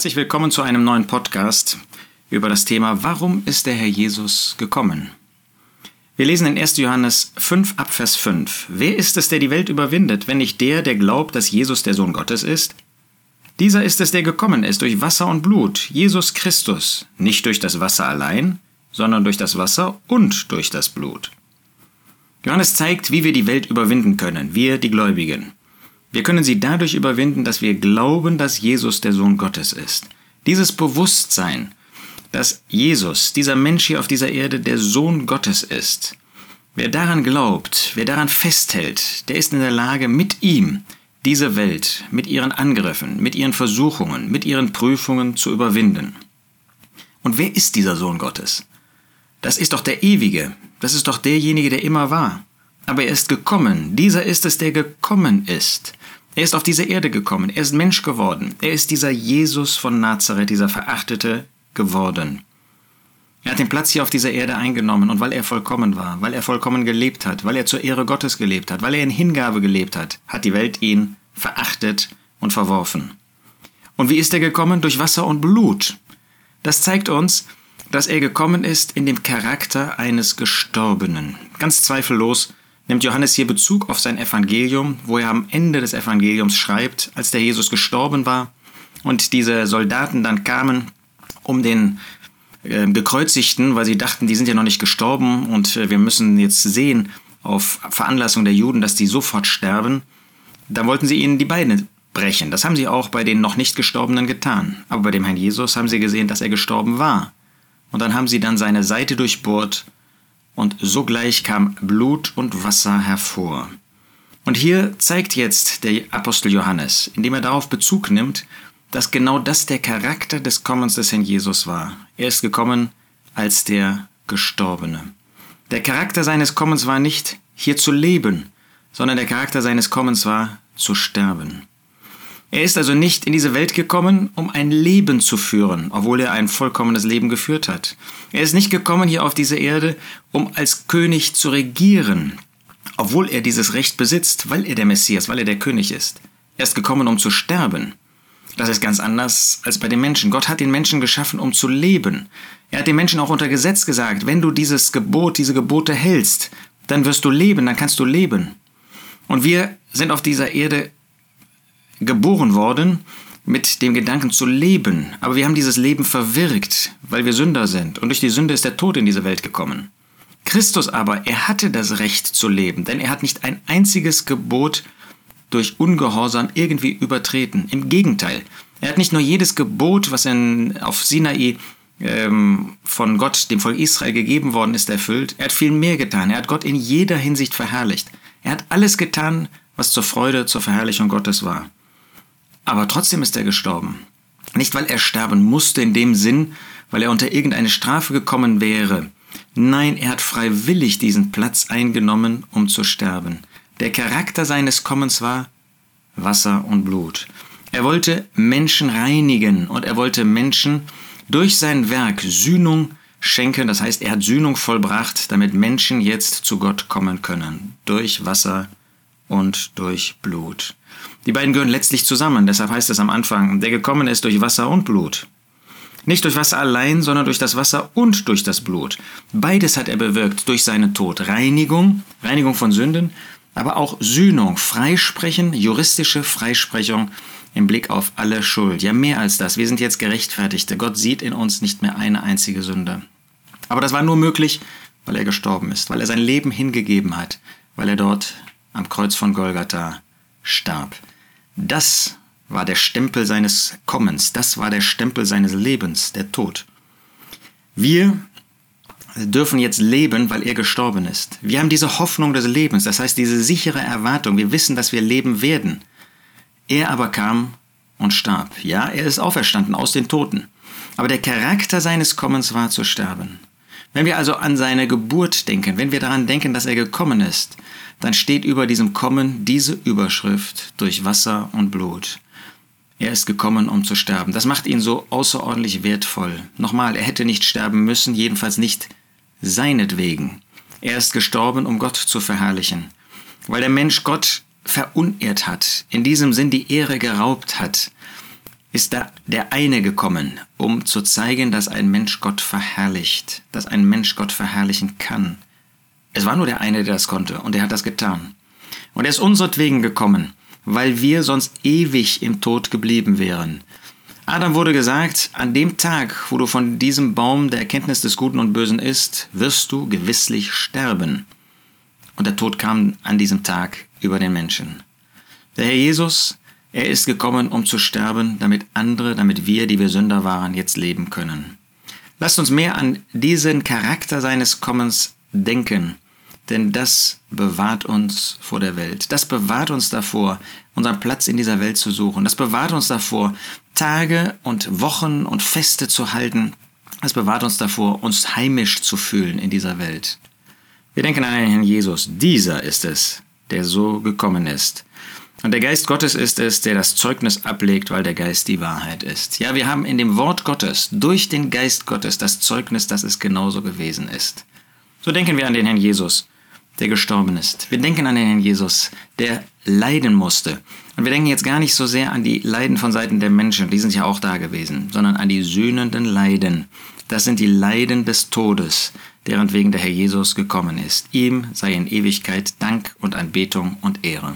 Herzlich willkommen zu einem neuen Podcast über das Thema Warum ist der Herr Jesus gekommen? Wir lesen in 1. Johannes 5 ab Vers 5. Wer ist es, der die Welt überwindet, wenn nicht der, der glaubt, dass Jesus der Sohn Gottes ist? Dieser ist es, der gekommen ist durch Wasser und Blut, Jesus Christus, nicht durch das Wasser allein, sondern durch das Wasser und durch das Blut. Johannes zeigt, wie wir die Welt überwinden können, wir die Gläubigen. Wir können sie dadurch überwinden, dass wir glauben, dass Jesus der Sohn Gottes ist. Dieses Bewusstsein, dass Jesus, dieser Mensch hier auf dieser Erde, der Sohn Gottes ist. Wer daran glaubt, wer daran festhält, der ist in der Lage, mit ihm diese Welt, mit ihren Angriffen, mit ihren Versuchungen, mit ihren Prüfungen zu überwinden. Und wer ist dieser Sohn Gottes? Das ist doch der Ewige, das ist doch derjenige, der immer war. Aber er ist gekommen, dieser ist es, der gekommen ist. Er ist auf diese Erde gekommen, er ist Mensch geworden, er ist dieser Jesus von Nazareth, dieser Verachtete geworden. Er hat den Platz hier auf dieser Erde eingenommen und weil er vollkommen war, weil er vollkommen gelebt hat, weil er zur Ehre Gottes gelebt hat, weil er in Hingabe gelebt hat, hat die Welt ihn verachtet und verworfen. Und wie ist er gekommen? Durch Wasser und Blut. Das zeigt uns, dass er gekommen ist in dem Charakter eines Gestorbenen. Ganz zweifellos nimmt Johannes hier Bezug auf sein Evangelium, wo er am Ende des Evangeliums schreibt, als der Jesus gestorben war und diese Soldaten dann kamen, um den äh, Gekreuzigten, weil sie dachten, die sind ja noch nicht gestorben und äh, wir müssen jetzt sehen auf Veranlassung der Juden, dass die sofort sterben, da wollten sie ihnen die Beine brechen. Das haben sie auch bei den noch nicht Gestorbenen getan. Aber bei dem Herrn Jesus haben sie gesehen, dass er gestorben war. Und dann haben sie dann seine Seite durchbohrt und sogleich kam Blut und Wasser hervor. Und hier zeigt jetzt der Apostel Johannes, indem er darauf Bezug nimmt, dass genau das der Charakter des Kommens des Herrn Jesus war. Er ist gekommen als der Gestorbene. Der Charakter seines Kommens war nicht hier zu leben, sondern der Charakter seines Kommens war zu sterben. Er ist also nicht in diese Welt gekommen, um ein Leben zu führen, obwohl er ein vollkommenes Leben geführt hat. Er ist nicht gekommen hier auf diese Erde, um als König zu regieren, obwohl er dieses Recht besitzt, weil er der Messias, weil er der König ist. Er ist gekommen, um zu sterben. Das ist ganz anders als bei den Menschen. Gott hat den Menschen geschaffen, um zu leben. Er hat den Menschen auch unter Gesetz gesagt, wenn du dieses Gebot, diese Gebote hältst, dann wirst du leben, dann kannst du leben. Und wir sind auf dieser Erde geboren worden mit dem Gedanken zu leben, aber wir haben dieses Leben verwirkt, weil wir Sünder sind und durch die Sünde ist der Tod in diese Welt gekommen. Christus aber, er hatte das Recht zu leben, denn er hat nicht ein einziges Gebot durch Ungehorsam irgendwie übertreten. Im Gegenteil, er hat nicht nur jedes Gebot, was in, auf Sinai ähm, von Gott, dem Volk Israel gegeben worden ist, erfüllt, er hat viel mehr getan. Er hat Gott in jeder Hinsicht verherrlicht. Er hat alles getan, was zur Freude, zur Verherrlichung Gottes war. Aber trotzdem ist er gestorben. Nicht, weil er sterben musste in dem Sinn, weil er unter irgendeine Strafe gekommen wäre. Nein, er hat freiwillig diesen Platz eingenommen, um zu sterben. Der Charakter seines Kommens war Wasser und Blut. Er wollte Menschen reinigen und er wollte Menschen durch sein Werk Sühnung schenken. Das heißt, er hat Sühnung vollbracht, damit Menschen jetzt zu Gott kommen können. Durch Wasser und durch Blut. Die beiden gehören letztlich zusammen, deshalb heißt es am Anfang, der gekommen ist durch Wasser und Blut. Nicht durch Wasser allein, sondern durch das Wasser und durch das Blut. Beides hat er bewirkt durch seinen Tod. Reinigung, Reinigung von Sünden, aber auch Sühnung, Freisprechen, juristische Freisprechung im Blick auf alle Schuld. Ja, mehr als das. Wir sind jetzt Gerechtfertigte. Gott sieht in uns nicht mehr eine einzige Sünde. Aber das war nur möglich, weil er gestorben ist, weil er sein Leben hingegeben hat, weil er dort am Kreuz von Golgatha starb. Das war der Stempel seines Kommens, das war der Stempel seines Lebens, der Tod. Wir dürfen jetzt leben, weil er gestorben ist. Wir haben diese Hoffnung des Lebens, das heißt diese sichere Erwartung. Wir wissen, dass wir leben werden. Er aber kam und starb. Ja, er ist auferstanden aus den Toten. Aber der Charakter seines Kommens war zu sterben. Wenn wir also an seine Geburt denken, wenn wir daran denken, dass er gekommen ist, dann steht über diesem Kommen diese Überschrift durch Wasser und Blut. Er ist gekommen, um zu sterben. Das macht ihn so außerordentlich wertvoll. Nochmal, er hätte nicht sterben müssen, jedenfalls nicht seinetwegen. Er ist gestorben, um Gott zu verherrlichen. Weil der Mensch Gott verunehrt hat, in diesem Sinn die Ehre geraubt hat, ist da der eine gekommen, um zu zeigen, dass ein Mensch Gott verherrlicht, dass ein Mensch Gott verherrlichen kann. Es war nur der eine, der das konnte, und er hat das getan. Und er ist unseretwegen gekommen, weil wir sonst ewig im Tod geblieben wären. Adam wurde gesagt, an dem Tag, wo du von diesem Baum der Erkenntnis des Guten und Bösen isst, wirst du gewisslich sterben. Und der Tod kam an diesem Tag über den Menschen. Der Herr Jesus, er ist gekommen, um zu sterben, damit andere, damit wir, die wir Sünder waren, jetzt leben können. Lasst uns mehr an diesen Charakter seines Kommens denken denn das bewahrt uns vor der Welt. Das bewahrt uns davor, unseren Platz in dieser Welt zu suchen. Das bewahrt uns davor, Tage und Wochen und Feste zu halten. Das bewahrt uns davor, uns heimisch zu fühlen in dieser Welt. Wir denken an den Herrn Jesus. Dieser ist es, der so gekommen ist. Und der Geist Gottes ist es, der das Zeugnis ablegt, weil der Geist die Wahrheit ist. Ja, wir haben in dem Wort Gottes, durch den Geist Gottes, das Zeugnis, dass es genauso gewesen ist. So denken wir an den Herrn Jesus der gestorben ist. Wir denken an den Herrn Jesus, der leiden musste. Und wir denken jetzt gar nicht so sehr an die Leiden von Seiten der Menschen, die sind ja auch da gewesen, sondern an die sühnenden Leiden. Das sind die Leiden des Todes, deren wegen der Herr Jesus gekommen ist. Ihm sei in Ewigkeit Dank und Anbetung und Ehre.